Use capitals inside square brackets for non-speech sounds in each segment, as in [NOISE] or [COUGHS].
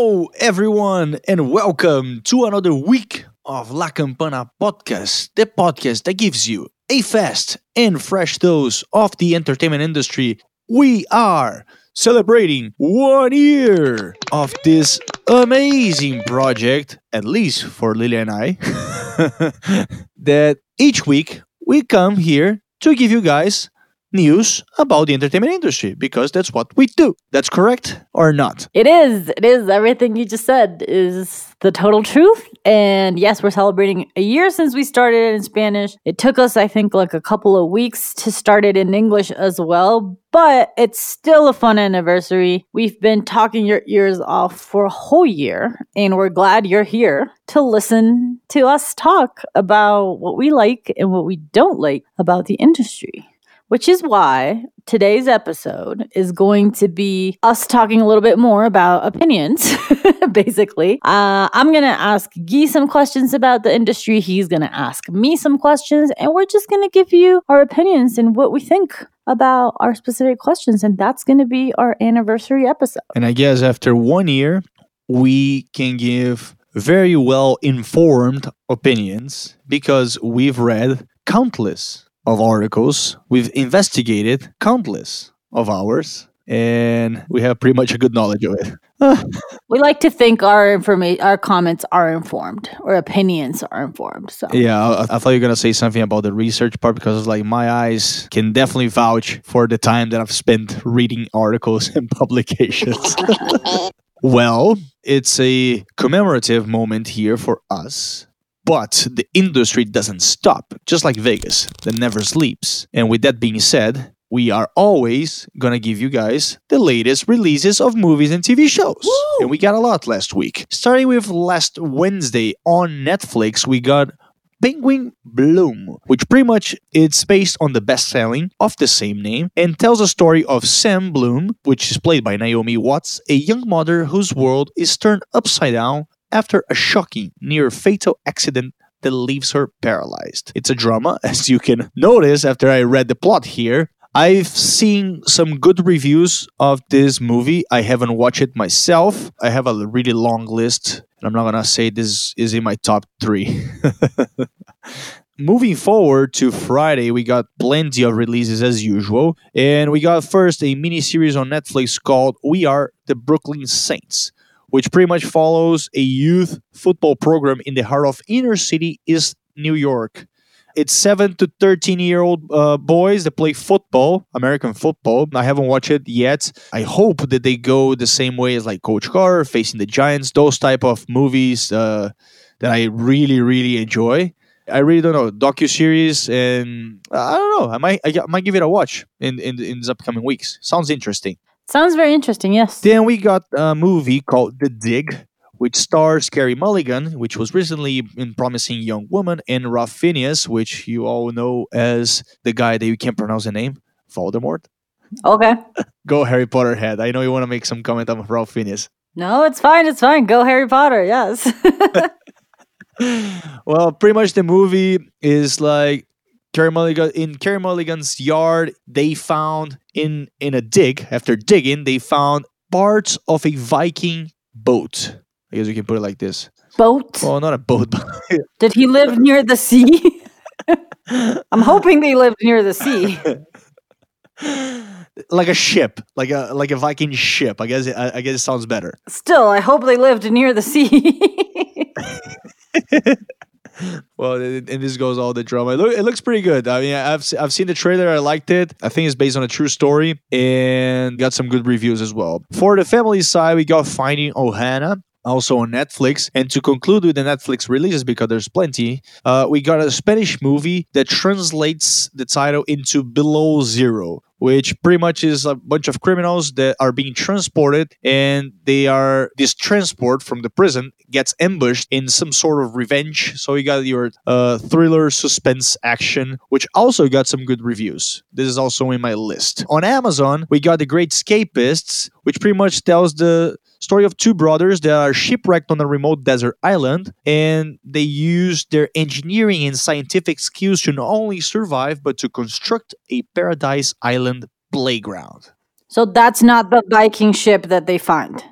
Hello, everyone, and welcome to another week of La Campana podcast, the podcast that gives you a fast and fresh dose of the entertainment industry. We are celebrating one year of this amazing project, at least for Lily and I, [LAUGHS] that each week we come here to give you guys news about the entertainment industry because that's what we do. That's correct or not? It is. It is. Everything you just said is the total truth. And yes, we're celebrating a year since we started in Spanish. It took us, I think, like a couple of weeks to start it in English as well. But it's still a fun anniversary. We've been talking your ears off for a whole year, and we're glad you're here to listen to us talk about what we like and what we don't like about the industry which is why today's episode is going to be us talking a little bit more about opinions, [LAUGHS] basically. Uh, I'm going to ask Guy some questions about the industry. He's going to ask me some questions, and we're just going to give you our opinions and what we think about our specific questions. And that's going to be our anniversary episode. And I guess after one year, we can give very well informed opinions because we've read countless of articles. We've investigated countless of hours and we have pretty much a good knowledge of it. [LAUGHS] we like to think our information, our comments are informed, or opinions are informed. So yeah, I, I, thought you were gonna say something about the research part because like my eyes can definitely vouch for the time that I've spent reading articles [LAUGHS] and publications. [LAUGHS] well, it's a commemorative moment here for us but the industry doesn't stop, just like Vegas, that never sleeps. And with that being said, we are always gonna give you guys the latest releases of movies and TV shows. Woo! And we got a lot last week. Starting with last Wednesday on Netflix, we got Penguin Bloom, which pretty much it's based on the best-selling of the same name and tells a story of Sam Bloom, which is played by Naomi Watts, a young mother whose world is turned upside down after a shocking, near fatal accident that leaves her paralyzed. It's a drama, [LAUGHS] as you can notice after I read the plot here. I've seen some good reviews of this movie. I haven't watched it myself. I have a really long list, and I'm not gonna say this is in my top three. [LAUGHS] Moving forward to Friday, we got plenty of releases as usual. And we got first a mini series on Netflix called We Are the Brooklyn Saints which pretty much follows a youth football program in the heart of inner city East New York. It's seven to thirteen year old uh, boys that play football, American football. I haven't watched it yet. I hope that they go the same way as like Coach Carter, Facing the Giants, those type of movies uh, that I really really enjoy. I really don't know docu series, and I don't know. I might I might give it a watch in in, in the upcoming weeks. Sounds interesting. Sounds very interesting, yes. Then we got a movie called The Dig, which stars Carey Mulligan, which was recently in Promising Young Woman, and Ralph Fiennes, which you all know as the guy that you can't pronounce the name, Voldemort. Okay. [LAUGHS] Go Harry Potter head. I know you want to make some comment on Ralph Fiennes. No, it's fine. It's fine. Go Harry Potter. Yes. [LAUGHS] [LAUGHS] well, pretty much the movie is like Mulligan in Carey Mulligan's yard, they found in in a dig. After digging, they found parts of a Viking boat. I guess you can put it like this. Boat. Well, not a boat. [LAUGHS] Did he live near the sea? [LAUGHS] I'm hoping they lived near the sea. [LAUGHS] like a ship, like a like a Viking ship. I guess I, I guess it sounds better. Still, I hope they lived near the sea well, and this goes all the drama. It, look, it looks pretty good. I mean, I've I've seen the trailer. I liked it. I think it's based on a true story and got some good reviews as well. For the family side, we got Finding Ohana also on Netflix. And to conclude with the Netflix releases, because there's plenty, uh, we got a Spanish movie that translates the title into Below Zero, which pretty much is a bunch of criminals that are being transported and they are this transport from the prison gets ambushed in some sort of revenge. So you got your uh, thriller suspense action which also got some good reviews. This is also in my list. On amazon we got the great escapists which pretty much tells the story of two brothers that are shipwrecked on a remote desert island and they use their engineering and scientific skills to not only survive but to construct a paradise island playground. So that's not the Viking ship that they find.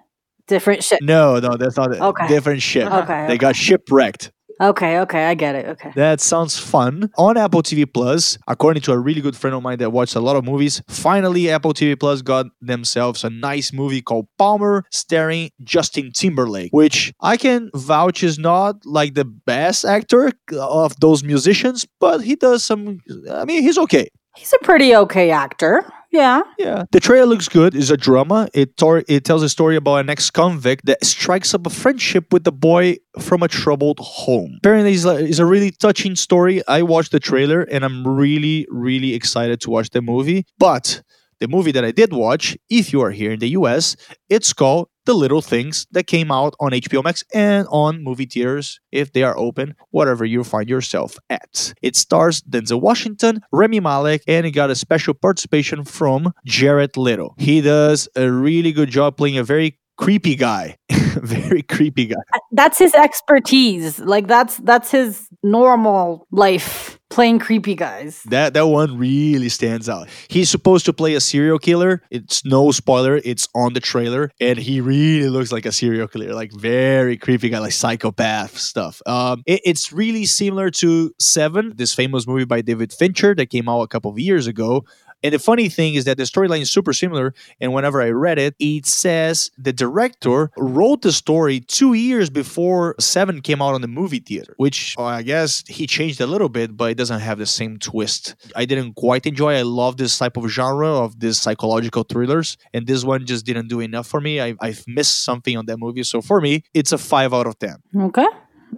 different ship. No, no, that's not it. Okay. Different ship. Okay, They got shipwrecked. Okay, okay, I get it. Okay. That sounds fun. On Apple TV Plus, according to a really good friend of mine that watched a lot of movies, finally Apple TV Plus got themselves a nice movie called Palmer starring Justin Timberlake, which I can vouch is not like the best actor of those musicians, but he does some I mean, he's okay. He's a pretty okay actor. Yeah. Yeah. The trailer looks good. It's a drama. It tor- it tells a story about an ex-convict that strikes up a friendship with a boy from a troubled home. Apparently, it's a, it's a really touching story. I watched the trailer and I'm really, really excited to watch the movie. But the movie that I did watch, if you are here in the US, it's called The Little Things that came out on HBO Max and on movie theaters if they are open, whatever you find yourself at. It stars Denzel Washington, Rami Malek, and it got a special participation from Jared Leto. He does a really good job playing a very creepy guy. [LAUGHS] very creepy guy. That's his expertise. Like that's that's his normal life playing creepy guys. That that one really stands out. He's supposed to play a serial killer. It's no spoiler. It's on the trailer, and he really looks like a serial killer, like very creepy guy, like psychopath stuff. Um, it- it's really similar to Seven, this famous movie by David Fincher that came out a couple of years ago. And the funny thing is that the storyline is super similar. And whenever I read it, it says the director wrote the story two years before Seven came out on the movie theater, which I guess he changed a little bit, but it doesn't have the same twist. I didn't quite enjoy. I love this type of genre of these psychological thrillers, and this one just didn't do enough for me. I, I've missed something on that movie. So for me, it's a five out of 10. Okay.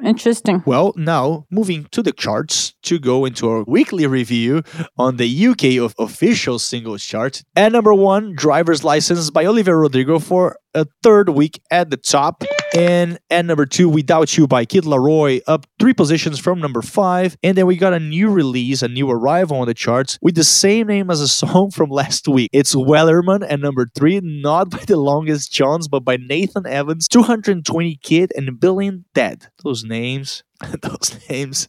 Interesting. Well, now moving to the charts to go into our weekly review on the UK of official singles chart. At number one, Driver's License by Olivia Rodrigo for a third week at the top. And at number two, Without You by Kid Laroi, up three positions from number five. And then we got a new release, a new arrival on the charts with the same name as a [LAUGHS] song from last week. It's Wellerman at number three, not by the longest Johns, but by Nathan Evans, 220 Kid and Billen Ted. Those names, [LAUGHS] those names.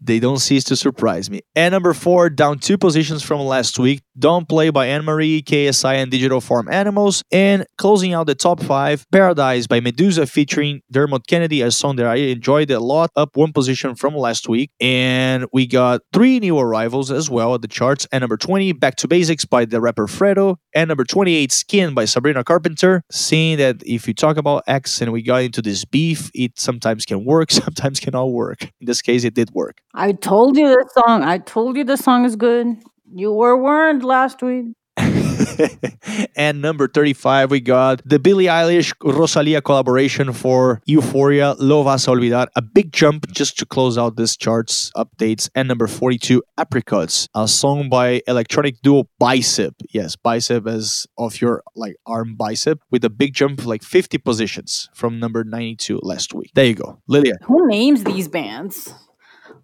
They don't cease to surprise me. And number four, down two positions from last week, Don't Play by Anne Marie, KSI, and Digital Farm Animals. And closing out the top five, Paradise by Meduza featuring Dermot Kennedy, a song that I enjoyed it a lot, up one position from last week. And we got three new arrivals as well at the charts. And number 20, Back to Basics by the rapper Fredo. And number 28, Skin by Sabrina Carpenter. Seeing that if you talk about X and we got into this beef, it sometimes can work, [LAUGHS] sometimes cannot work. In this case, it did work. I told you this song. I told you the song is good. You were warned last week. [LAUGHS] and number 35, we got the Billie Eilish Rosalia collaboration for Euphoria, Lo Vas a Olvidar. A big jump just to close out this charts updates. And number 42, Apricots, a song by electronic duo Bicep. Yes, Bicep as of your like arm bicep with a big jump, like 50 positions from number 92 last week. There you go. Lilia. Who names these bands?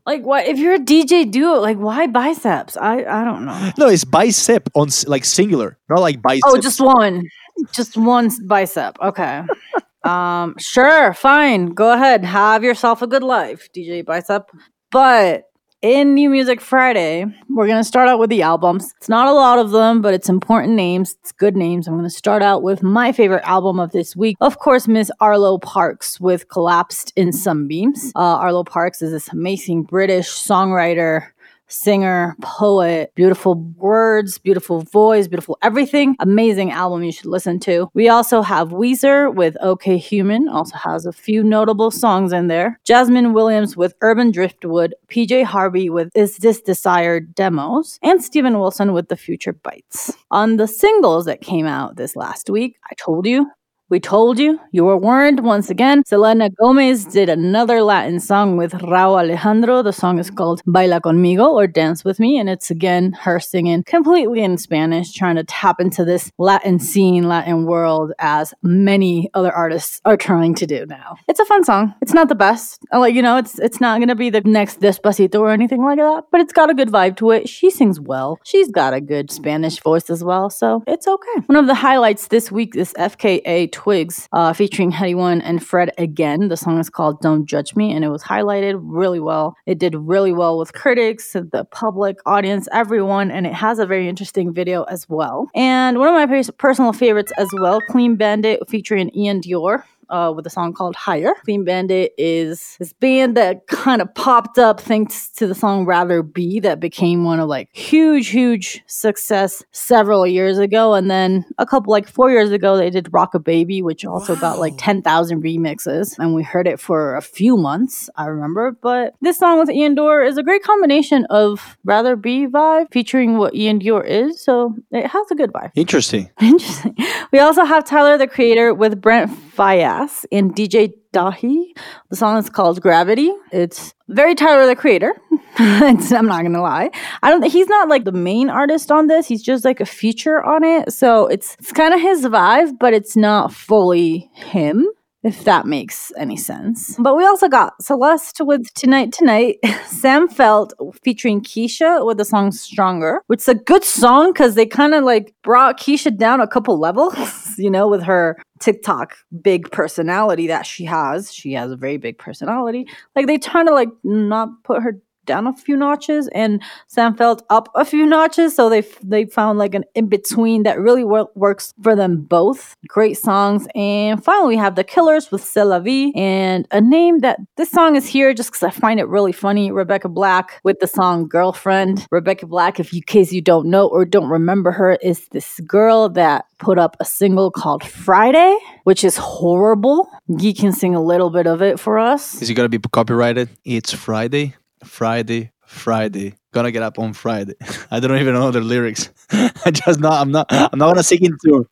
Like what if you're a DJ duo, like why biceps? I I don't know. No, it's bicep on like singular, not like bicep. Oh, just one. Just one bicep. Okay. [LAUGHS] um sure, fine. Go ahead. Have yourself a good life, DJ Bicep. But in New Music Friday, we're going to start out with the albums. It's not a lot of them, but it's important names. It's good names. I'm going to start out with my favorite album of this week. Of course, Miss Arlo Parks with Collapsed in Sunbeams. Uh, Arlo Parks is this amazing British songwriter singer, poet, beautiful words, beautiful voice, beautiful everything. Amazing album you should listen to. We also have Weezer with OK Human, also has a few notable songs in there. Jasmine Williams with Urban Driftwood, PJ Harvey with Is This Desired Demos, and Steven Wilson with The Future Bites. On the singles that came out this last week, I told you we told you, you were warned once again. Selena Gomez did another Latin song with Rauw Alejandro. The song is called Baila Conmigo or Dance With Me, and it's again her singing completely in Spanish, trying to tap into this Latin scene, Latin world, as many other artists are trying to do now. It's a fun song. It's not the best. Uh, like, you know, it's it's not gonna be the next Despacito or anything like that, but it's got a good vibe to it. She sings well. She's got a good Spanish voice as well, so it's okay. One of the highlights this week is FKA Twigs uh, featuring Headie One and Fred again. The song is called Don't Judge Me and it was highlighted really well. It did really well with critics, the public, audience, everyone, and it has a very interesting video as well. And one of my personal favorites as well, Clean Bandit featuring Iann Dior uh, with a song called Higher. Clean Bandit is this band that kind of popped up thanks to the song Rather Be that became one of like huge, huge success several years ago. And then a couple, like four years ago, they did Rockabye, which also wow. got like 10,000 remixes. And we heard it for a few months, I remember. But this song with Iann Dior is a great combination of Rather Be vibe featuring what Iann Dior is. So it has a good vibe. Interesting. [LAUGHS] Interesting. We also have Tyler the Creator with Brent Faiyaz and DJ Dahi. The song is called Gravity. It's very Tyler the Creator. [LAUGHS] I'm not gonna lie. I don't. He's not like the main artist on this. He's just like a feature on it. So it's it's kind of his vibe, but it's not fully him if that makes any sense. But we also got Celeste with Tonight Tonight, [LAUGHS] Sam Feldt featuring Kesha with the song Stronger, which is a good song because they kind of like brought Kesha down a couple levels, [LAUGHS] you know, with her TikTok big personality that she has. She has a very big personality. Like they trying to like not put her down a few notches and Sam Feldt up a few notches. So they they found like an in between that really wor- works for them both. Great songs. And finally, we have The Killers with C'est La Vie and a name that this song is here just because I find it really funny. Rebecca Black with the song Girlfriend. Rebecca Black, if you case you don't know or don't remember her, is this girl that put up a single called Friday, which is horrible. He can sing a little bit of it for us. Is it gonna be copyrighted? It's Friday. Friday, Friday. Gonna get up on Friday. [LAUGHS] I don't even know the lyrics. [LAUGHS] I just not. I'm not. I'm not gonna sing into.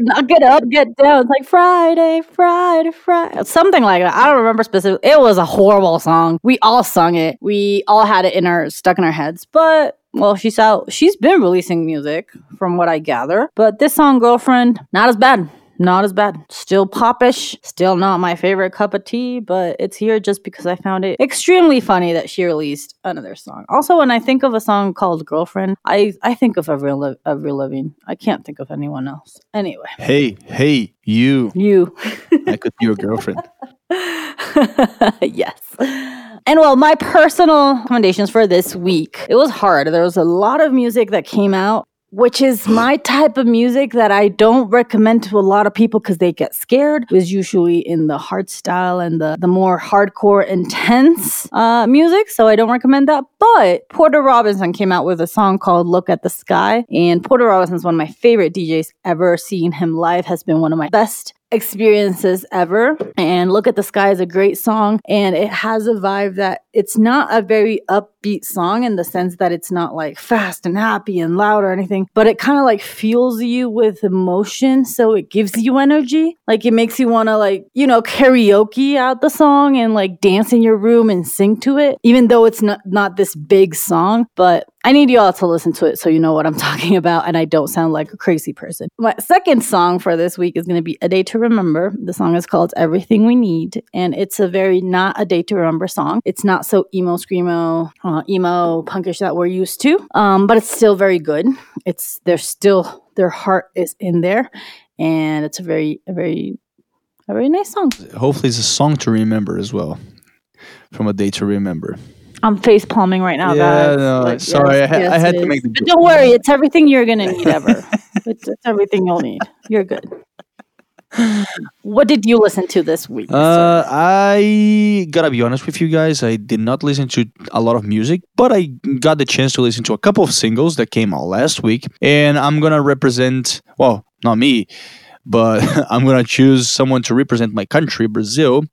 Not get up, get down. It's like Friday, Friday, Friday, something like that. I don't remember specifically. It was a horrible song. We all sung it. We all had it in our stuck in our heads. But well, she's out. She's been releasing music, from what I gather. But this song, girlfriend, not as bad not as bad. Still popish, still not my favorite cup of tea, but it's here just because I found it extremely funny that she released another song. Also, when I think of a song called Girlfriend, I, I think of Avril, Le- Avril Lavigne. I can't think of anyone else. Anyway. Hey, hey, you. You. I could be your girlfriend. [LAUGHS] yes. And well, my personal recommendations for this week, it was hard. There was a lot of music that came out which is my type of music that I don't recommend to a lot of people because they get scared. It was usually in the hard style and the, the more hardcore, intense uh, music. So I don't recommend that. But Porter Robinson came out with a song called Look at the Sky. And Porter Robinson is one of my favorite DJs ever. Seeing him live has been one of my best experiences ever. And Look at the Sky is a great song and it has a vibe that it's not a very upbeat song in the sense that it's not like fast and happy and loud or anything, but it kind of like fuels you with emotion. So it gives you energy. Like it makes you want to like, you know, karaoke out the song and like dance in your room and sing to it, even though it's not, not this big song. But I need you all to listen to it so you know what I'm [LAUGHS] talking about and I don't sound like a crazy person. My second song for this week is going to be A Day to Remember. The song is called Everything We Need and it's a very not a day to remember song. It's not so emo, screamo, uh, emo, punkish that we're used to, um, but it's still very good. It's, they're still, their heart is in there and it's a very, a very, a very nice song. Hopefully it's a song to remember as well from A Day to Remember. I'm face palming right now, yeah, guys. No, like, sorry, yes, I, ha- yes, I, had to make the. Don't worry, it's everything you're gonna need ever. [LAUGHS] it's, it's, everything you'll need. You're good. What did you listen to this week? Uh, I gotta be honest with you guys. I did not listen to a lot of music, but I got the chance to listen to a couple of singles that came out last week, and I'm gonna represent. Well, not me but [LAUGHS] I'm gonna choose someone to represent my country, Brazil,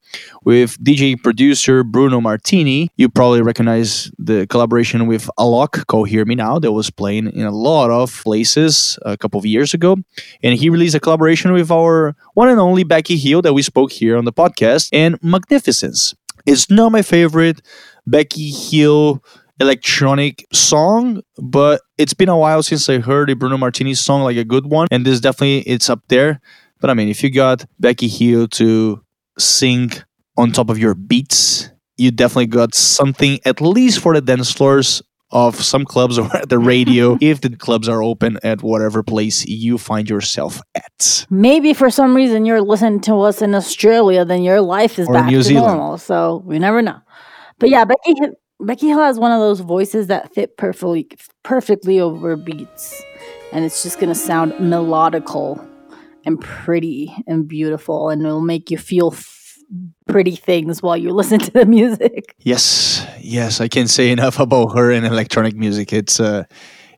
with DJ producer Bruno Martini. You probably recognize the collaboration with Alok Go Hear Me Now that was playing in a lot of places a couple of years ago. And he released a collaboration with our one and only Becky Hill that we spoke here on the podcast and Magnificence. It's not my favorite Becky Hill electronic song, but it's been a while since I heard a Bruno Martini song like a good one, and this definitely it's up there. But I mean, if you got Becky Hill to sing on top of your beats, you definitely got something at least for the dance floors of some clubs [LAUGHS] or at the radio [LAUGHS] if the clubs are open at whatever place you find yourself at. Maybe for some reason you're listening to us in Australia, then your life is Or back to normal. So we never know. But yeah, Becky Becky Hill has one of those voices that fit perfectly perfectly over beats. And it's just gonna sound melodical and pretty and beautiful and it'll make you feel f- pretty things while you [LAUGHS] listen to the music. Yes, yes, I can't say enough about her and electronic music. It's a,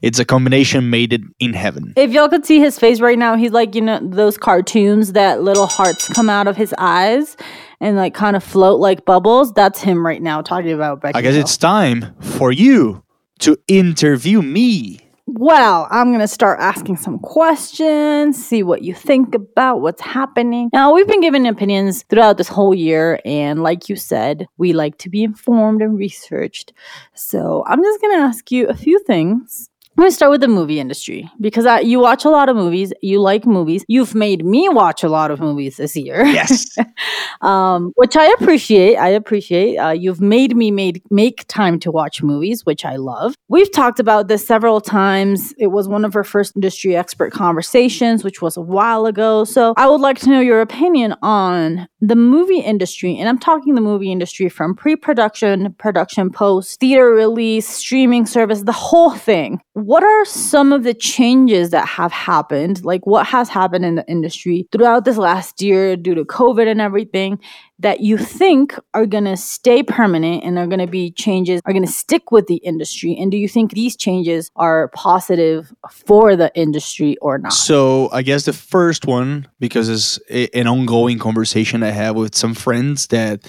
it's a combination made it in heaven. If y'all could see his face right now, he's like, you know, those cartoons that little hearts come out of his eyes and like kind of float like bubbles. That's him right now talking about Becky. I guess Hill. it's time for you to interview me. Well, I'm going to start asking some questions, see what you think about what's happening. Now, we've been giving opinions throughout this whole year, and like you said, we like to be informed and researched. So I'm just going to ask you a few things. I'm going to start with the movie industry because I, you watch a lot of movies. You like movies. You've made me watch a lot of movies this year. Yes. [LAUGHS] um, which I appreciate. I appreciate. Uh, you've made me made make time to watch movies, which I love. We've talked about this several times. It was one of our first industry expert conversations, which was a while ago. So I would like to know your opinion on the movie industry, and I'm talking the movie industry from pre-production, production, post, theater release, streaming service, the whole thing. What are some of the changes that have happened? Like what has happened in the industry throughout this last year due to COVID and everything that you think are going to stay permanent and are going to be changes are going to stick with the industry and do you think these changes are positive for the industry or not So I guess the first one, because it's a- an ongoing conversation I have with some friends that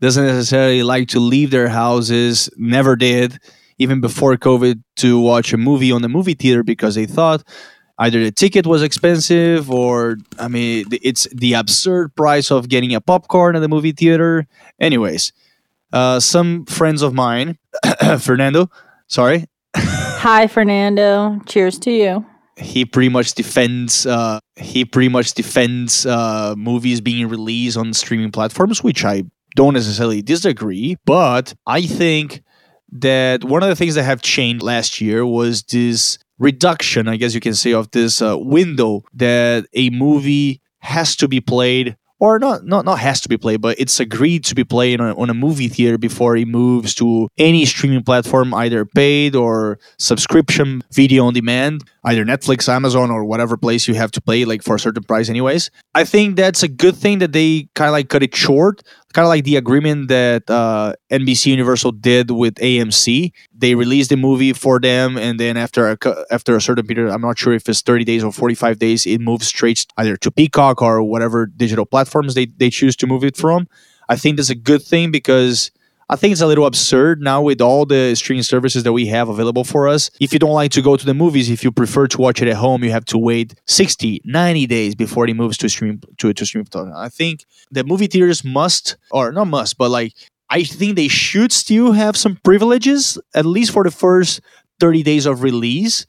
doesn't necessarily like to leave their houses, never did, even before COVID, to watch a movie on the movie theater because they thought either the ticket was expensive or I mean it's the absurd price of getting a popcorn at the movie theater. Anyways, uh, some friends of mine, [COUGHS] Fernando, sorry, [LAUGHS] hi fernando. Cheers to you. He pretty much defends uh he pretty much defends uh movies being released on streaming platforms which i don't necessarily disagree but i think that one of the things that have changed last year was this reduction i guess you can say of this uh, window that a movie has to be played or not, not not has to be played, but it's agreed to be played on on a movie theater before it moves to any streaming platform, either paid or subscription video on demand, either Netflix, Amazon, or whatever place you have to play, like for a certain price, anyways. I think that's a good thing that they kind of like cut it short, kind of like the agreement that uh, NBC Universal did with AMC. They released the movie for them, and then after a, after a certain period, I'm not sure if it's 30 days or 45 days, it moves straight either to Peacock or whatever digital platforms they, they choose to move it from. I think that's a good thing because I think it's a little absurd now with all the streaming services that we have available for us. If you don't like to go to the movies, if you prefer to watch it at home, you have to wait 60, 90 days before it moves to stream to to stream. I think the movie theaters must or not must, but like I think they should still have some privileges at least for the first 30 days of release.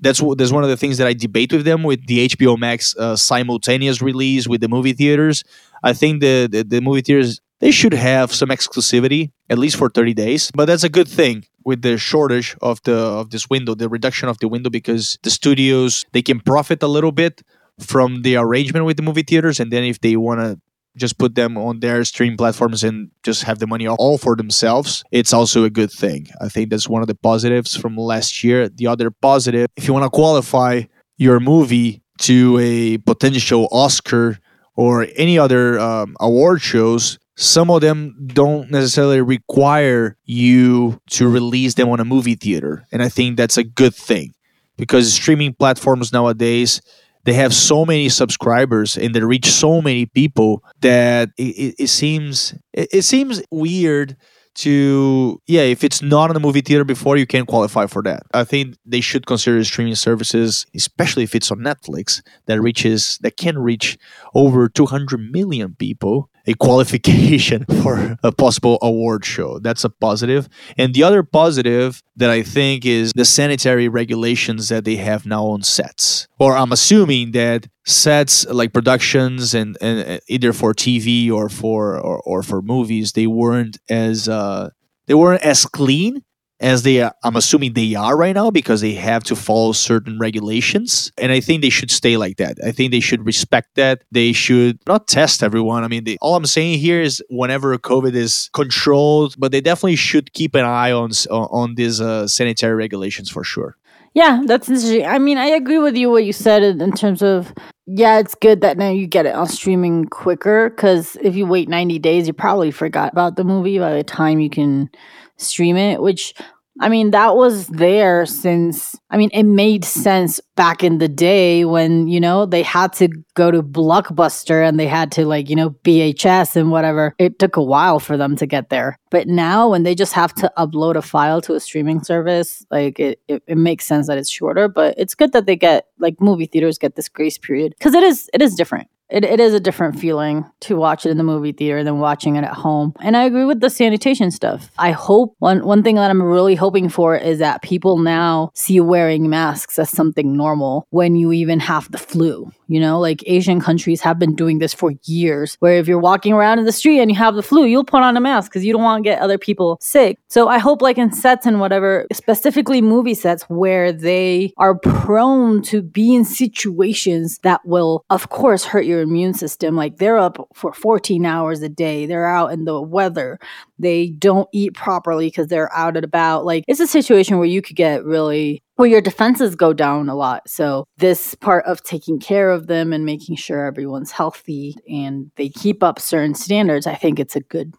That's what that's one of the things that I debate with them with the HBO Max uh, simultaneous release with the movie theaters. I think the, the the movie theaters they should have some exclusivity at least for 30 days but that's a good thing with the shortage of the of this window the reduction of the window because the studios they can profit a little bit from the arrangement with the movie theaters and then if they want to just put them on their stream platforms and just have the money all for themselves it's also a good thing. I think that's one of the positives from last year. The other positive if you want to qualify your movie to a potential oscar or any other um, award shows some of them don't necessarily require you to release them on a movie theater and i think that's a good thing because streaming platforms nowadays they have so many subscribers and they reach so many people that it, it, it seems it, it seems weird to yeah if it's not in the movie theater before you can't qualify for that. I think they should consider streaming services especially if it's on netflix that reaches that can reach over 200 million people a qualification [LAUGHS] for a possible award show. That's a positive. And the other positive that i think is the sanitary regulations that they have now on sets or i'm assuming that sets like productions and, and either for tv or for or, or for movies they weren't as uh they weren't as clean as they are, I'm assuming they are right now because they have to follow certain regulations. And I think they should stay like that. I think they should respect that. They should not test everyone. I mean, they, all I'm saying here is whenever COVID is controlled, but they definitely should keep an eye on on these uh, sanitary regulations for sure. Yeah, that's interesting. I mean, I agree with you what you said in, in terms of yeah, it's good that now you get it on streaming quicker because if you wait 90 days, you probably forgot about the movie by the time you can stream it, which I mean, that was there since, I mean, it made sense back in the day when, you know, they had to go to Blockbuster and they had to, like, you know, VHS and whatever. It took a while for them to get there. But now when they just have to upload a file to a streaming service, like, it, it, it makes sense that it's shorter. But it's good that they get, like, movie theaters get this grace period because it is, it is different it, it is a different feeling to watch it in the movie theater than watching it at home. And I agree with the sanitation stuff. I hope one one thing that I'm really hoping for is that people now see wearing masks as something normal when you even have the flu. You know, like Asian countries have been doing this for years, where if you're walking around in the street and you have the flu, you'll put on a mask because you don't want to get other people sick. So I hope, like in sets and whatever, specifically movie sets where they are prone to be in situations that will, of course, hurt your immune system. Like they're up for 14 hours a day, they're out in the weather, they don't eat properly because they're out and about. Like it's a situation where you could get really where your defenses go down a lot. So this part of taking care of them and making sure everyone's healthy and they keep up certain standards, I think it's a good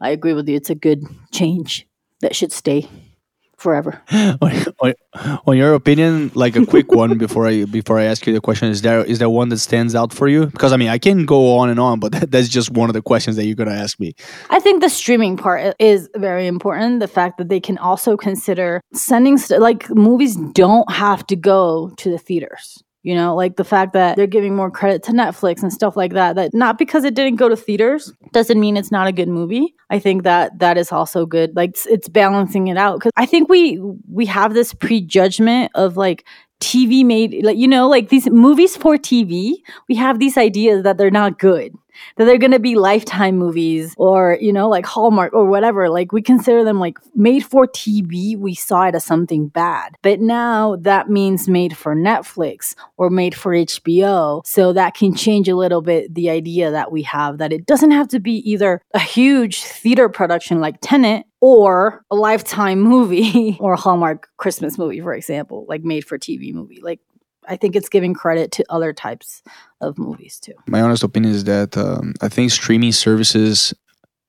I agree with you. It's a good change that should stay forever. [LAUGHS] on, your opinion, like a quick one before I before I ask you the question, is there is there one that stands out for you? Because I mean, I can go on and on, but that, that's just one of the questions that you're gonna ask me. I think the streaming part is very important. The fact that they can also consider sending st- like movies don't have to go to the theaters. You know, like the fact that they're giving more credit to Netflix and stuff like that, that not because it didn't go to theaters doesn't mean it's not a good movie. I think that that is also good. Like it's, it's balancing it out cuz I think we we have this prejudgment of like TV made like you know like these movies for TV, we have these ideas that they're not good that they're going to be lifetime movies or, you know, like Hallmark or whatever. Like we consider them like made for TV. We saw it as something bad. But now that means made for Netflix or made for HBO. So that can change a little bit the idea that we have that it doesn't have to be either a huge theater production like Tenet or a lifetime movie [LAUGHS] or a Hallmark Christmas movie, for example, like made for TV movie. Like I think it's giving credit to other types of movies too. My honest opinion is that um, I think streaming services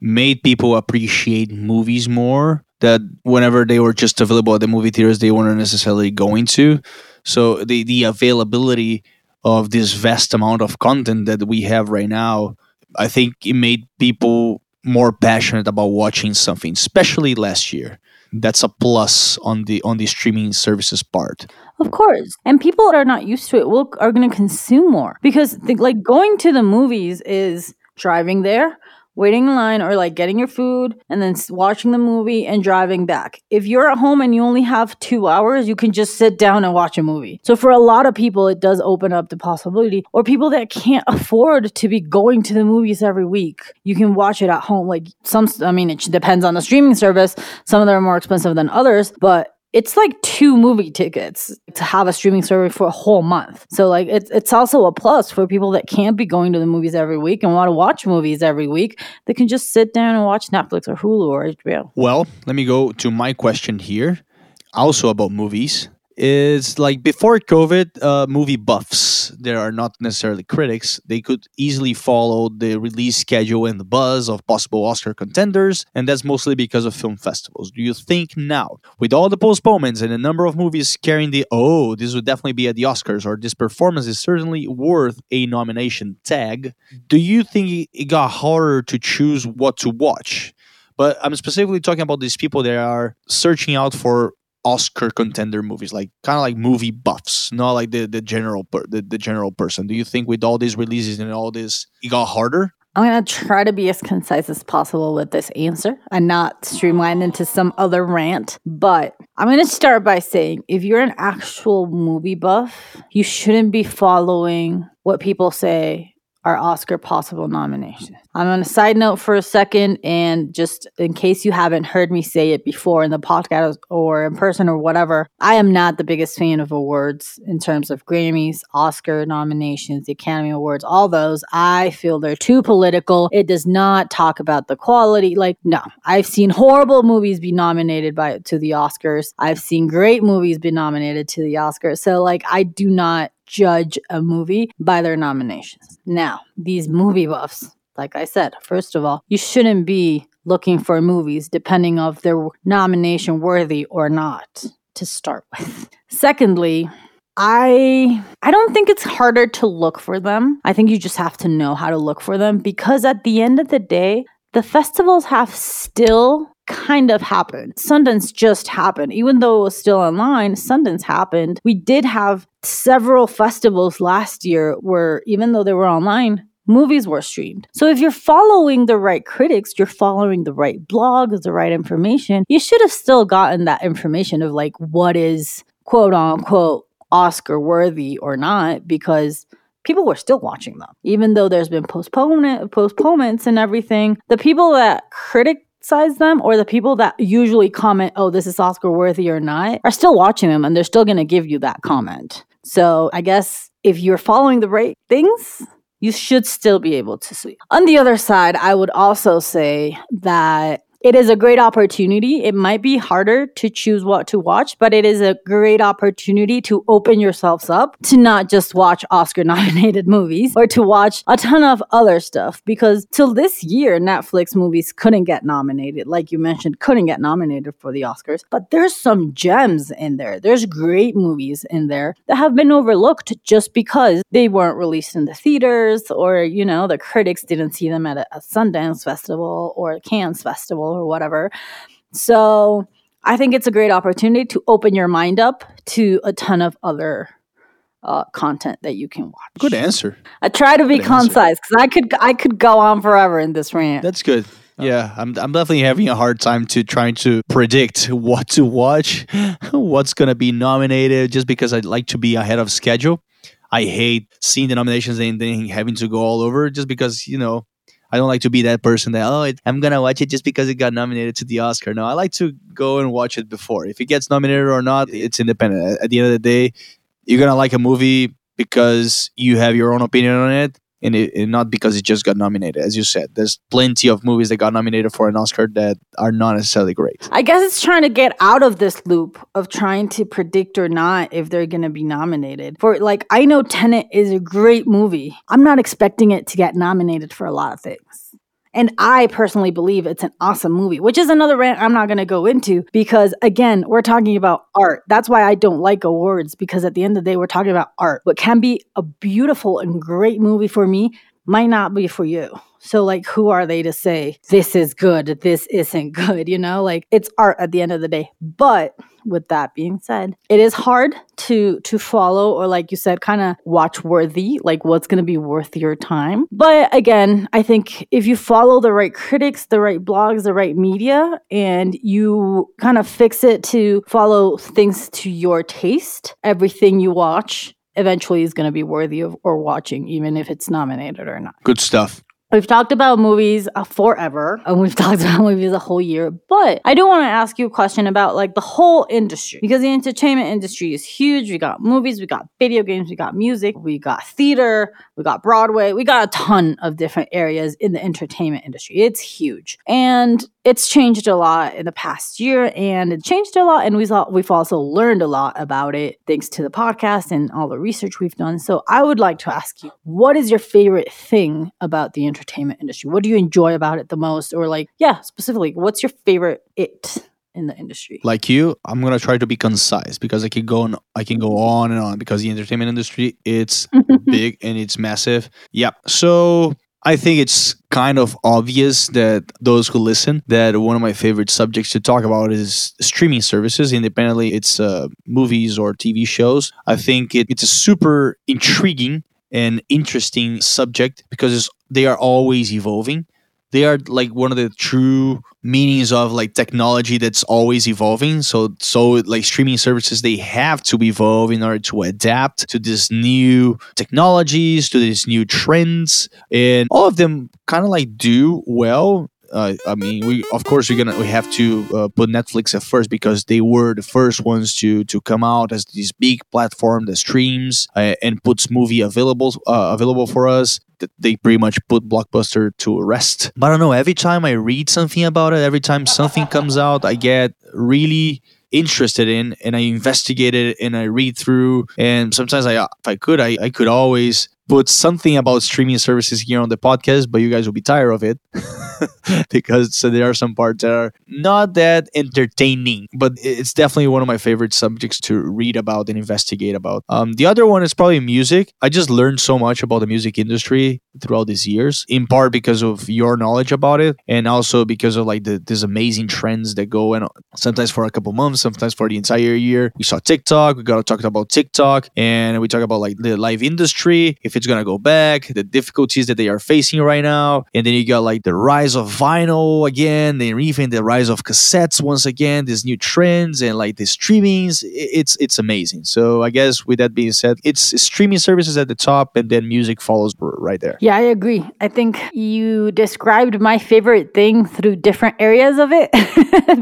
made people appreciate movies more. That whenever they were just available at the movie theaters, they weren't necessarily going to. So the the availability of this vast amount of content that we have right now, I think it made people more passionate about watching something, especially last year. That's a plus on the on the streaming services part. Of course. And people that are not used to it will are going to consume more because the, like going to the movies is driving there, waiting in line or like getting your food and then watching the movie and driving back. If you're at home and you only have 2 hours, you can just sit down and watch a movie. So for a lot of people it does open up the possibility or people that can't afford to be going to the movies every week. You can watch it at home like some I mean it depends on the streaming service. Some of them are more expensive than others, but it's like two movie tickets to have a streaming service for a whole month. So like it's it's also a plus for people that can't be going to the movies every week and want to watch movies every week. They can just sit down and watch Netflix or Hulu or HBO. Well, let me go to my question here, also about movies is like before COVID, uh, movie buffs, there are not necessarily critics, they could easily follow the release schedule and the buzz of possible Oscar contenders, and that's mostly because of film festivals. Do you think now, with all the postponements and a number of movies carrying the oh, this would definitely be at the Oscars, or this performance is certainly worth a nomination tag, do you think it got harder to choose what to watch? But I'm specifically talking about these people that are searching out for Oscar contender movies, like kind of like movie buffs, not like the the general per, the, the general person. Do you think with all these releases and all this, it got harder? I'm gonna try to be as concise as possible with this answer and not streamline into some other rant. But I'm gonna start by saying if you're an actual movie buff, you shouldn't be following what people say are Oscar possible nominations. I'm on a side note for a second, and just in case you haven't heard me say it before in the podcast or in person or whatever, I am not the biggest fan of awards in terms of Grammys, Oscar nominations, the Academy Awards, all those. I feel they're too political. It does not talk about the quality. Like, no, I've seen horrible movies be nominated by to the Oscars. I've seen great movies be nominated to the Oscars. So, like, I do not judge a movie by their nominations. Now, these movie buffs, like I said, first of all, you shouldn't be looking for movies depending of they're nomination worthy or not to start with. [LAUGHS] Secondly, I I don't think it's harder to look for them. I think you just have to know how to look for them because at the end of the day, the festivals have still kind of happened. Sundance just happened. Even though it was still online, Sundance happened. We did have several festivals last year where even though they were online, movies were streamed. So if you're following the right critics, you're following the right blogs, the right information, you should have still gotten that information of like what is quote unquote Oscar worthy or not because people were still watching them. Even though there's been postponement postponements and everything, the people that criticize them or the people that usually comment, "Oh, this is Oscar worthy or not," are still watching them and they're still going to give you that comment. So, I guess if you're following the right things, you should still be able to see. On the other side, I would also say that it is a great opportunity. It might be harder to choose what to watch, but it is a great opportunity to open yourselves up to not just watch Oscar [LAUGHS] nominated movies or to watch a ton of other stuff because till this year, Netflix movies couldn't get nominated. Like you mentioned, couldn't get nominated for the Oscars, but there's some gems in there. There's great movies in there that have been overlooked just because they weren't released in the theaters or, you know, the critics didn't see them at a, a Sundance festival or a Cannes festival or whatever. So I think it's a great opportunity to open your mind up to a ton of other uh, content that you can watch. Good answer. I try to be Good concise because I could I could go on forever in this rant. That's good. Yeah, I'm, I'm definitely having a hard time to trying to predict what to watch, [LAUGHS] what's gonna be nominated, just because I'd like to be ahead of schedule. I hate seeing the nominations and then having to go all over just because you know I don't like to be that person that oh it, I'm gonna watch it just because it got nominated to the Oscar. No, I like to go and watch it before. If it gets nominated or not, it's independent. At the end of the day, you're gonna like a movie because you have your own opinion on it and, it, and not because it just got nominated. As you said, there's plenty of movies that got nominated for an Oscar that are not necessarily great. I guess it's trying to get out of this loop of trying to predict or not if they're going to be nominated. For like, I know Tenet is a great movie. I'm not expecting it to get nominated for a lot of things. And I personally believe it's an awesome movie, which is another rant I'm not going to go into because, again, we're talking about art. That's why I don't like awards because at the end of the day, we're talking about art. What can be a beautiful and great movie for me might not be for you. So, like, who are they to say this is good, this isn't [LAUGHS] good? You know, like it's art at the end of the day. But with that being said, it is hard to to follow or, like you said, kind of watch worthy, like what's going to be worth your time. But again, I think if you follow the right critics, the right blogs, the right media, and you kind of fix it to follow things to your taste, everything you watch eventually is going to be worthy of or watching, even if it's nominated or not. Good stuff. We've talked about movies uh, forever, and we've [LAUGHS] talked about movies a whole year. But I do want to ask you a question about like the whole industry because the entertainment industry is huge. We got movies, we got video games, we got music, we got theater, we got Broadway, we got a ton of different areas in the entertainment industry. It's huge, and it's changed a lot in the past year, and it changed a lot, and we saw we've also learned a lot about it thanks to the podcast and all the research we've done. So I would like to ask you, what is your favorite thing about the entertainment industry? What do you enjoy about it the most? Or like, yeah, specifically, what's your favorite it in the industry? Like you, I'm gonna try to be concise because I can go on, I can go on and on because the entertainment industry it's [LAUGHS] big and it's massive. Yeah. So I think it's kind of obvious that those who listen that one of my favorite subjects to talk about is streaming services. Independently, it's uh, movies or TV shows. I think it, it's a super intriguing and interesting subject because they are always evolving. They are like one of the true meanings of like technology that's always evolving. So so like streaming services they have to evolve in order to adapt to these new technologies to these new trends. And all of them kind of like do well uh, I mean, we of course we're gonna we have to uh, put Netflix at first because they were the first ones to to come out as this big platform that streams uh, and puts movie available uh, available for us. They pretty much put Blockbuster to rest. But I don't know. Every time I read something about it, every time something [LAUGHS] comes out, I get really interested in and I investigate it and I read through and sometimes I if I could I, I could always put something about streaming services here on the podcast, but you guys will be tired of it [LAUGHS] [LAUGHS] because so there are some parts that are not that entertaining, but it's definitely one of my favorite subjects to read about and investigate about. Um, the other one is probably music. I just learned so much about the music industry throughout these years, in part because of your knowledge about it, and also because of like the, these amazing trends that go and sometimes for a couple months, sometimes for the entire year. We saw TikTok. We got to talk about TikTok, and we talk about like the live industry. If it's gonna go back, the difficulties that they are facing right now, and then you got like the rise of vinyl again, then even the rise of cassettes once again, these new trends and like the streamings. It's it's amazing. So I guess with that being said, it's streaming services at the top, and then music follows right there. Yeah, I agree. I think you described my favorite thing through different areas of it,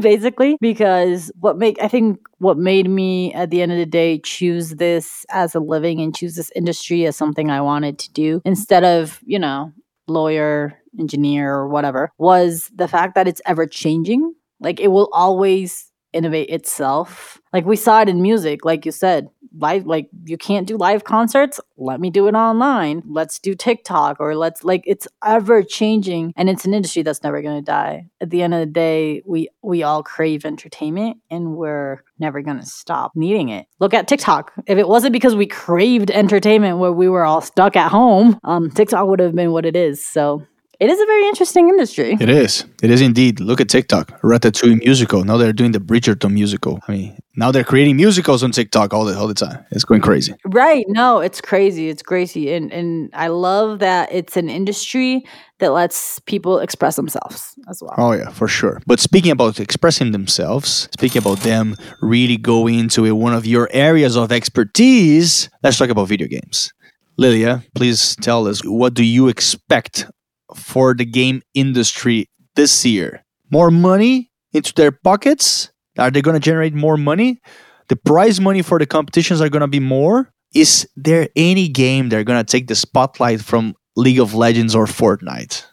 [LAUGHS] basically, because what make I think what made me at the end of the day choose this as a living and choose this industry as something I wanted to do instead of, you know, lawyer, engineer, or whatever was the fact that it's ever changing. Like it will always innovate itself. Like we saw it in music, like you said, live like you can't do live concerts. Let me do it online. Let's do tiktok or let's like it's ever changing and it's an industry that's never going to die. At the end of the day we we all crave entertainment and we're never going to stop needing it. Look at tiktok. If it wasn't because we craved entertainment where we were all stuck at home um tiktok would have been what it is. So it is a very interesting industry. It is. It is indeed. Look at TikTok, Ratatouille musical. Now they're doing the Bridgerton musical. I mean, now they're creating musicals on TikTok all the all the time. It's going crazy. Right. No, it's crazy. It's crazy. And and I love that it's an industry that lets people express themselves as well. Oh yeah, for sure. But speaking about expressing themselves, speaking about them really going into a, one of your areas of expertise, let's talk about video games. Lilia, please tell us what do you expect for the game industry this year? More money into their pockets? Are they going to generate more money? The prize money for the competitions are going to be more? Is there any game they're going to take the spotlight from League of Legends or Fortnite?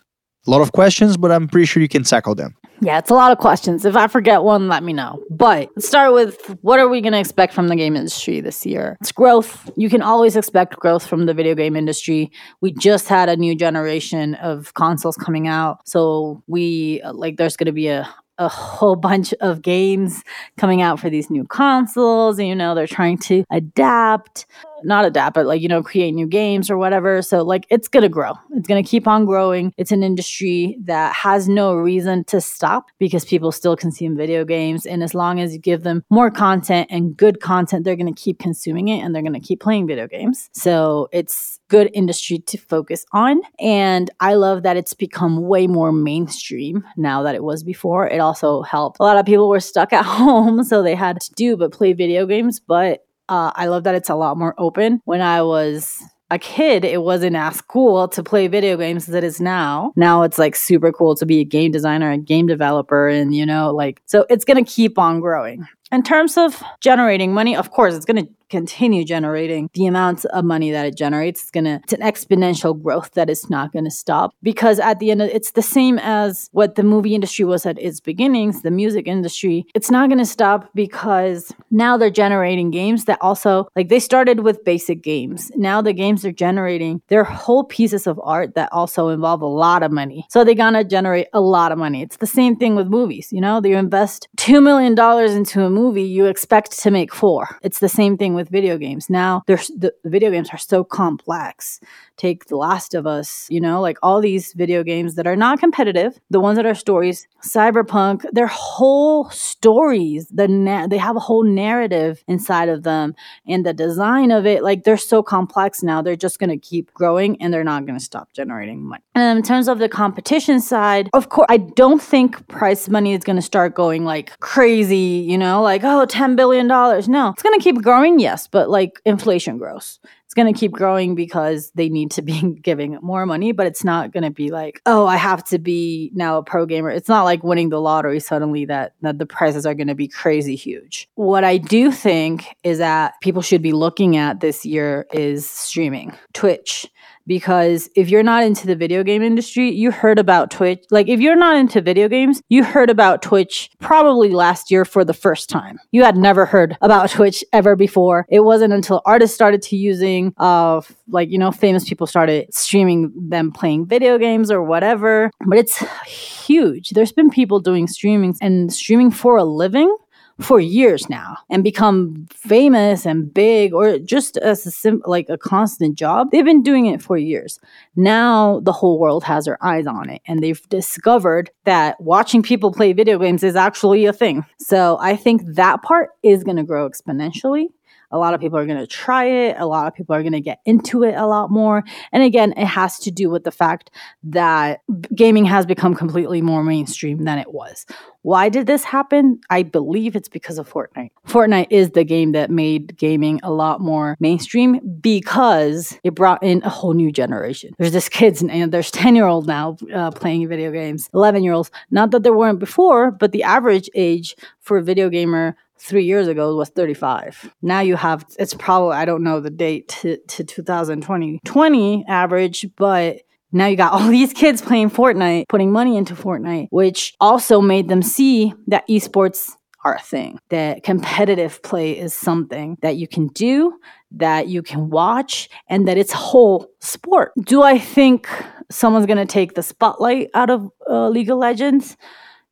A lot of questions, but I'm pretty sure you can tackle them. Yeah, it's a lot of questions. If I forget one, let me know. But let's start with what are we going to expect from the game industry this year? It's growth. You can always expect growth from the video game industry. We just had a new generation of consoles coming out. So we uh, like there's going to be a a whole bunch of games coming out for these new consoles and you know they're trying to adapt not adapt, but like, you know, create new games or whatever. So, like, it's going to grow. It's going to keep on growing. It's an industry that has no reason to stop because people still consume video games. And as long as you give them more content and good content, they're going to keep consuming it and they're going to keep playing video games. So, it's good industry to focus on. And I love that it's become way more mainstream now that it was before. It also helped. A lot of people were stuck at [LAUGHS] home, so they had to do but play video games. But uh, I love that it's a lot more open. When I was a kid, it wasn't as cool to play video games as it is now. Now it's like super cool to be a game designer, a game developer, and you know, like, so it's to keep on growing. In terms of generating money, of course, it's going to continue generating the amounts of money that it generates. It's gonna it's an exponential growth that is not gonna stop because at the end of it's the same as what the movie industry was at its beginnings, the music industry. It's not gonna stop because now they're generating games that also like they started with basic games. Now the games they're generating, they're whole pieces of art that also involve a lot of money. So they're gonna generate a lot of money. It's the same thing with movies, you know, you invest two million dollars into a movie, you expect to make four. It's the same thing with video games. Now, the video games are so complex take The Last of Us, you know, like all these video games that are not competitive, the ones that are stories, Cyberpunk, they're whole stories. The na- they have a whole narrative inside of them, and the design of it, like they're so complex now. They're just going to keep growing, and they're not going to stop generating money. And in terms of the competition side, of course, I don't think price money is going to start going like crazy. You know, like oh, 10 billion dollars. No, it's going to keep growing, yes, but like inflation grows going to keep growing because they need to be [LAUGHS] giving more money, but it's not going to be like, oh, I have to be now a pro gamer. It's not like winning the lottery suddenly that, that the prizes are going to be crazy huge. What I do think is that people should be looking at this year is streaming, Twitch because if you're not into the video game industry, you heard about Twitch. Like if you're not into video games, you heard about Twitch probably last year for the first time. You had never heard about [LAUGHS] Twitch ever before. It wasn't until artists started to using uh like you know famous people started streaming them playing video games or whatever. But it's huge. There's been people doing streaming and streaming for a living for years now and become famous and big or just as a sim- like a constant job. They've been doing it for years. Now the whole world has their eyes on it and they've discovered that watching people play video games is actually a thing. So i think that part is going to grow exponentially a lot of people are going to try it. A lot of people are going to get into it a lot more. And again, it has to do with the fact that gaming has become completely more mainstream than it was. Why did this happen? I believe it's because of Fortnite. Fortnite is the game that made gaming a lot more mainstream because it brought in a whole new generation. There's this kids and there's [LAUGHS] 10 year old now uh, playing video games, 11 year olds. Not that there weren't before, but the average age for a video gamer three years ago was 35. Now you have, it's probably, I don't know the date to, to 2020, 20 average, but now you got [LAUGHS] all these kids playing Fortnite, putting money into Fortnite, which also made them see that esports are a thing, that competitive play is something that you can do, that you can watch, and that it's whole sport. Do I think someone's going to take the spotlight out of uh, League of Legends?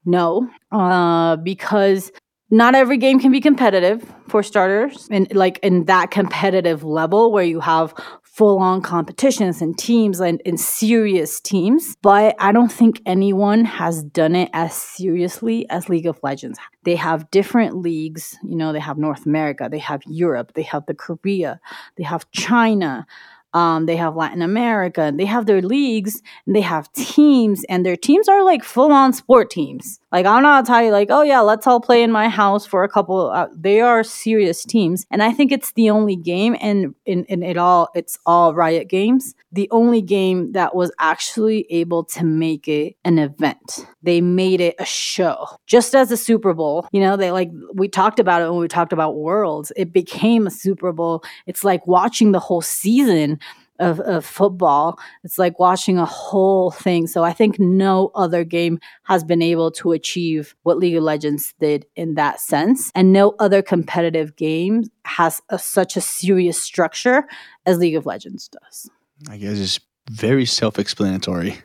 No, uh, because not every game can be competitive for starters and like in that competitive level where you have full on competitions and teams and, and serious teams. But I don't think anyone has done it as seriously as League of Legends. They have different leagues. You know, they have North America, they have Europe, they have the Korea, they have China. Um, they have Latin America, they have their leagues, and they have teams, and their teams are like full on sport teams. Like I'm not tell you, like, oh yeah, let's all play in my house for a couple. Uh, they are serious teams, and I think it's the only game, and in, in it all, it's all Riot Games. The only game that was actually able to make it an event. They made it a show, just as a Super Bowl. You know, they like we talked about it when we talked about Worlds. It became a Super Bowl. It's like watching the whole season of, of football. It's like watching a whole thing. So I think no other game has been able to achieve what League of Legends did in that sense. And no other competitive game has a, such a serious structure as League of Legends does. I guess it's very self explanatory.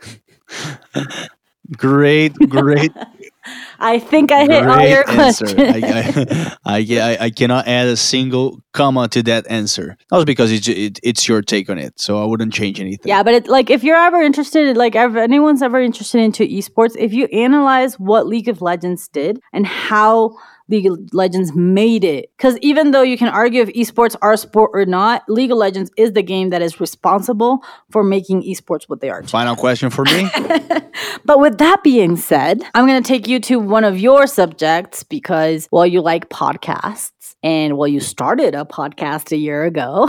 [LAUGHS] great, great [LAUGHS] I think I hit Great all your questions. I, I, [LAUGHS] I, I, cannot add a single comma to that answer. That was because it's it, it's your take on it, so I wouldn't change anything. Yeah, but it, like if you're ever interested, like if anyone's ever interested into esports, if you analyze what League of Legends did and how League of Legends made it. Because even though you can argue if esports are a sport or not, League of Legends is the game that is responsible for making esports what they are. Final question for me. [LAUGHS] but with that being said, I'm going to take you to one of your subjects because, well, you like podcasts. And well, you started a podcast a year ago.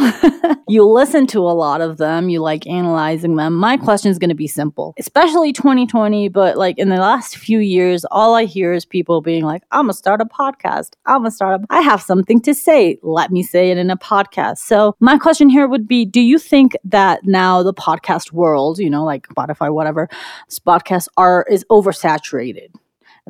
[LAUGHS] you listen to a lot of them. You like analyzing them. My question is going to be simple, especially 2020. But like in the last few years, all I hear is people being like, I'm going to start a podcast. I'm going to start a, I have something to say. Let me say it in a podcast. So my question here would be, do you think that now the podcast world, you know, like Spotify, whatever, podcasts are, is oversaturated?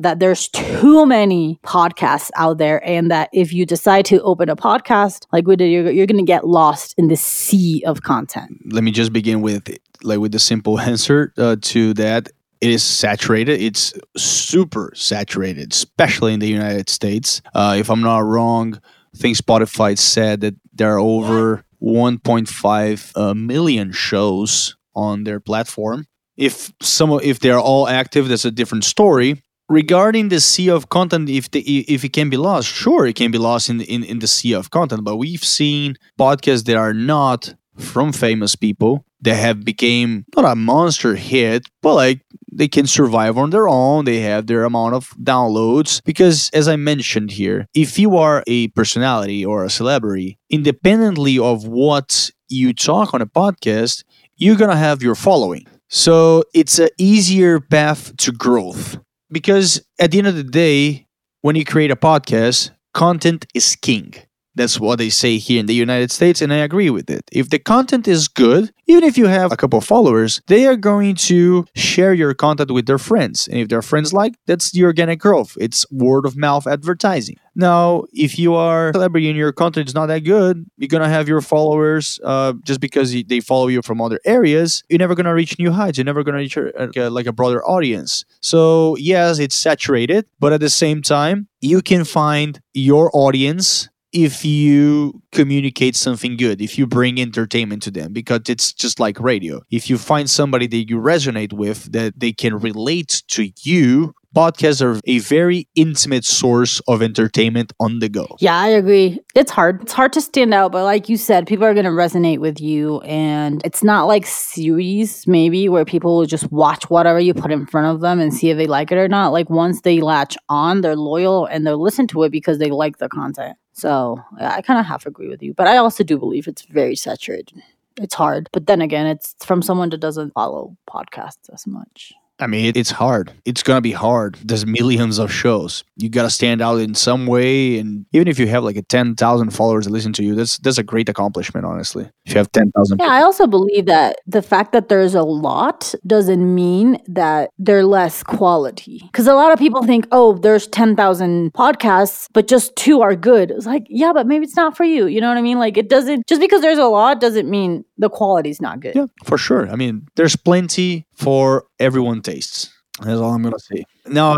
That there's too many podcasts out there and that if you decide to open a podcast like we did you're, you're going to get lost in the sea of content let me just begin with like with the simple [LAUGHS] answer uh, to that it is saturated it's super saturated especially in the united states uh, if i'm not wrong i think spotify said that there are over 1.5 uh, million shows on their platform. If some if they're all active, that's a different story. Regarding the sea of content, if the, if it can be lost, sure, it can be lost in, in in the sea of content. But we've seen podcasts that are not from famous people that have became not a monster hit, but like they can survive on their own. They have their amount of downloads. Because as I mentioned here, if you are a personality or a celebrity, independently of what you talk on a podcast, you're gonna have your following. So it's an easier path to growth. Because at the end of the day, when you create a podcast, content is king. That's what they say here in the United States, and I agree with it. If the content is good, even if you have a couple followers, they are going to share your content with their friends. And if their friends like, that's the organic growth. It's word of mouth advertising. Now, if you are a celebrity and your content is not that good, you're gonna have your followers uh, just because they follow you from other areas. You're never gonna reach new heights. You're never gonna reach a, like a broader audience. So yes, it's saturated, but at the same time, you can find your audience if you communicate something good, if you bring entertainment to them, because it's just like radio. If you find somebody that you resonate with, that they can relate to you, podcasts are a very intimate source of entertainment on the go. Yeah, I agree. It's hard. It's hard to stand out, but like you said, people are going to resonate with you. And it's not like series, maybe, where people will just watch whatever you put in front of them and see if they like it or not. Like once they latch on, they're loyal and they'll listen to it because they like the content. So I kind of half agree with you, but I also do believe it's very saturated. It's hard, but then again, it's from someone that doesn't follow podcasts as much. I mean, it's hard. It's gonna be hard. There's millions of shows. You gotta stand out in some way, and even if you have like a ten thousand followers that listen to you, that's that's a great accomplishment. Honestly, if you have ten thousand. Yeah, I also believe that the fact that there's a lot doesn't mean that they're less quality. Because a lot of people think, oh, there's ten thousand podcasts, but just two are good. It's like, yeah, but maybe it's not for you. You know what I mean? Like, it doesn't just because there's a lot doesn't mean the quality's not good. Yeah, for sure. I mean, there's plenty for everyone tastes. That's all I'm gonna say. Now,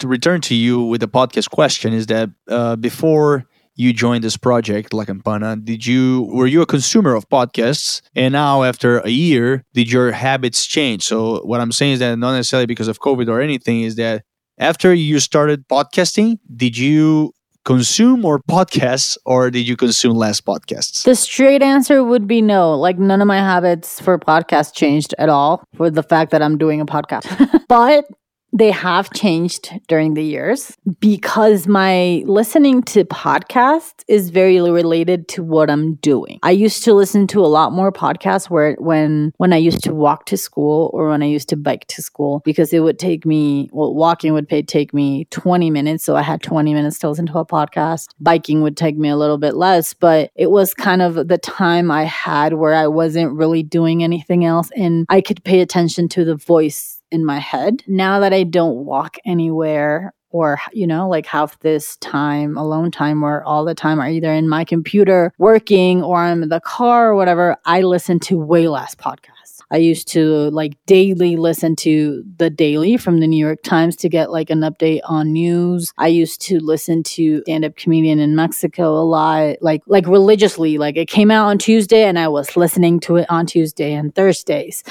to return to you with the podcast question is that uh, before you joined this project, La Campana, did you were you a consumer of podcasts? And now, after a year, did your habits change? So, what I'm saying is that not necessarily because of COVID or anything, is that after you started podcasting, did you consume more podcasts or did you consume less podcasts? The straight answer would be no. Like none of my habits for podcasts changed at all for the fact that I'm doing a podcast. [LAUGHS] but they have changed during the years because my listening to podcasts is very related to what I'm doing. I used to listen to a lot more podcasts where when when I used to walk to school or when I used to bike to school because it would take me well walking would pay, take me 20 minutes so I had 20 minutes to listen to a podcast. Biking would take me a little bit less, but it was kind of the time I had where I wasn't really doing anything else and I could pay attention to the voice in my head. Now that I don't walk anywhere or you know like have this time alone time where all the time are either in my computer working or i'm in the car or whatever i listen to way less podcasts. I used to like daily listen to the daily from the new york times to get like an update on news. I used to listen to stand-up comedian in mexico a lot like like religiously. Like it came out on tuesday and i was listening to it on tuesday and thursdays.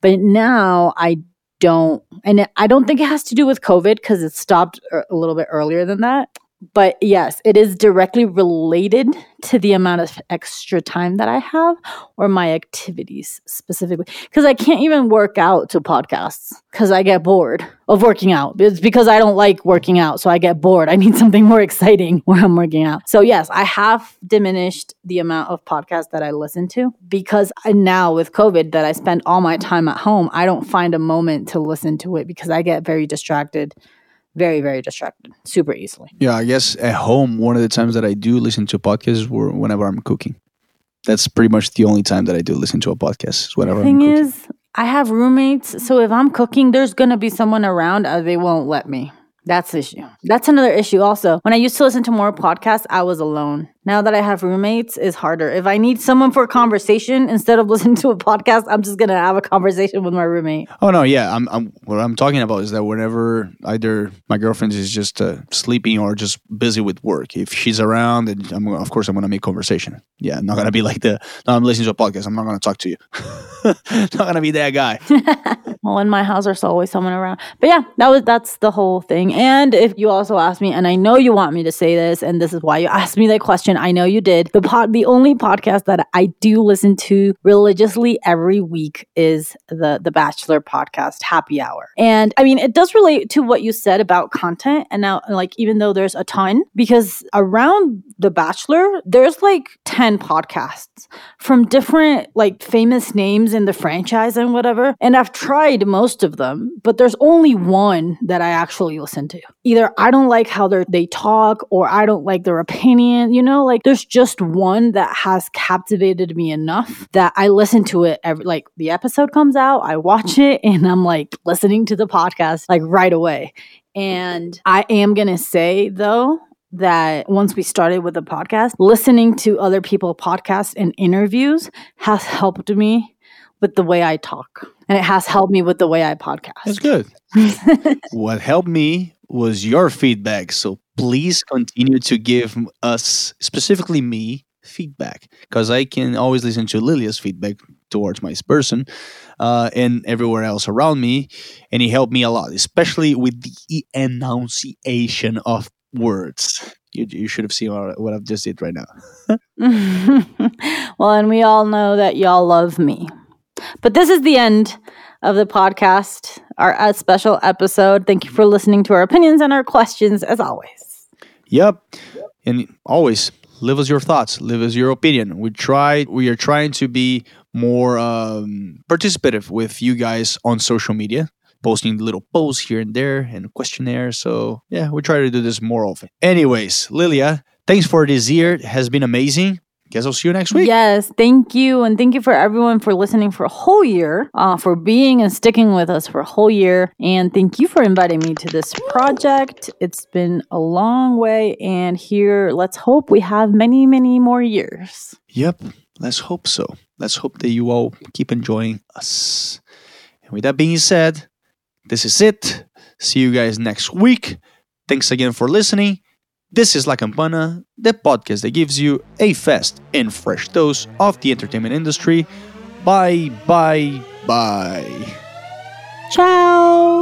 But now i don't, and I don't think it has to do with COVID because it stopped uh, a little bit earlier than that. But yes, it is directly related to the amount of extra time that I have or my activities specifically. Because I can't even work out to podcasts because I get bored of working out. It's because I don't like working out. So I get bored. I need [LAUGHS] something more exciting when I'm working out. So, yes, I have diminished the amount of podcasts that I listen to because I, now with COVID, that I spend all my time at home, I don't find a moment to listen to it because I get very distracted very very distracted super easily yeah i guess at home one of the times that i do listen to podcasts were whenever i'm cooking that's pretty much the only time that i do listen to a podcast whenever the thing I'm is i have roommates so if i'm cooking there's gonna be someone around uh, they won't let me That's the issue. That's another issue also. When I used to listen to more podcasts, I was alone. Now that I have roommates, it's harder. If I need someone for a conversation instead of [LAUGHS] listening to a podcast, I'm just gonna have a conversation with my roommate. Oh no, yeah. I'm, I'm what I'm talking about is that whenever either my girlfriend is just uh, sleeping or just busy with work, if she's around, and I'm, of course I'm gonna make conversation. Yeah, I'm not gonna be like the. No, I'm listening to a podcast. I'm not gonna talk to you. [LAUGHS] not gonna be that guy. [LAUGHS] well, in my house, there's always someone around. But yeah, that was that's the whole thing. And if you also ask me, and I know you want me to say this, and this is why you asked me that question. I know you did. The pod, the only podcast that I do listen to religiously every week is the the Bachelor podcast, Happy Hour. And I mean, it does relate to what you said about content. And now, like, even though there's a ton, because around the Bachelor, there's like ten podcasts from different like famous names in the franchise and whatever. And I've tried most of them, but there's only one that I actually listen to. Either I don't like how they talk, or I don't like their opinion. You know, like there's just one that has captivated me enough that I listen to it every like the episode comes out, I watch it, and I'm like listening to the podcast like right away. And I am gonna say though that once we started with the podcast, listening to other people podcasts and interviews has helped me with the way I talk. And it has helped me with the way I podcast. That's good. [LAUGHS] what helped me was your feedback. So please continue to give us, specifically me, feedback because I can always listen to Lilia's feedback towards my person uh, and everywhere else around me. And he helped me a lot, especially with the enunciation of words. You, you should have seen what, what I've just did right now. [LAUGHS] well, and we all know that y'all love me. But this is the end of the podcast, our uh, special episode. Thank you for listening to our opinions and our questions, as always. Yep. And always live as your thoughts, live as your opinion. We try, we are trying to be more um, participative with you guys on social media posting little posts here and there and questionnaires. So yeah, we try to do this more often. Anyways, Lilia, thanks for this year. It has been amazing. Guess I'll see you next week. Yes, thank you. And thank you for everyone for listening for a whole year, uh, for being and sticking with us for a whole year. And thank you for inviting me to this project. It's been a long way. And here, let's hope we have many, many more years. Yep, let's hope so. Let's hope that you all keep enjoying us. And with that being said, this is it. See you guys next week. Thanks again for listening. This is La Campana, the podcast that gives you a fast and fresh dose of the entertainment industry. Bye, bye, bye. Ciao.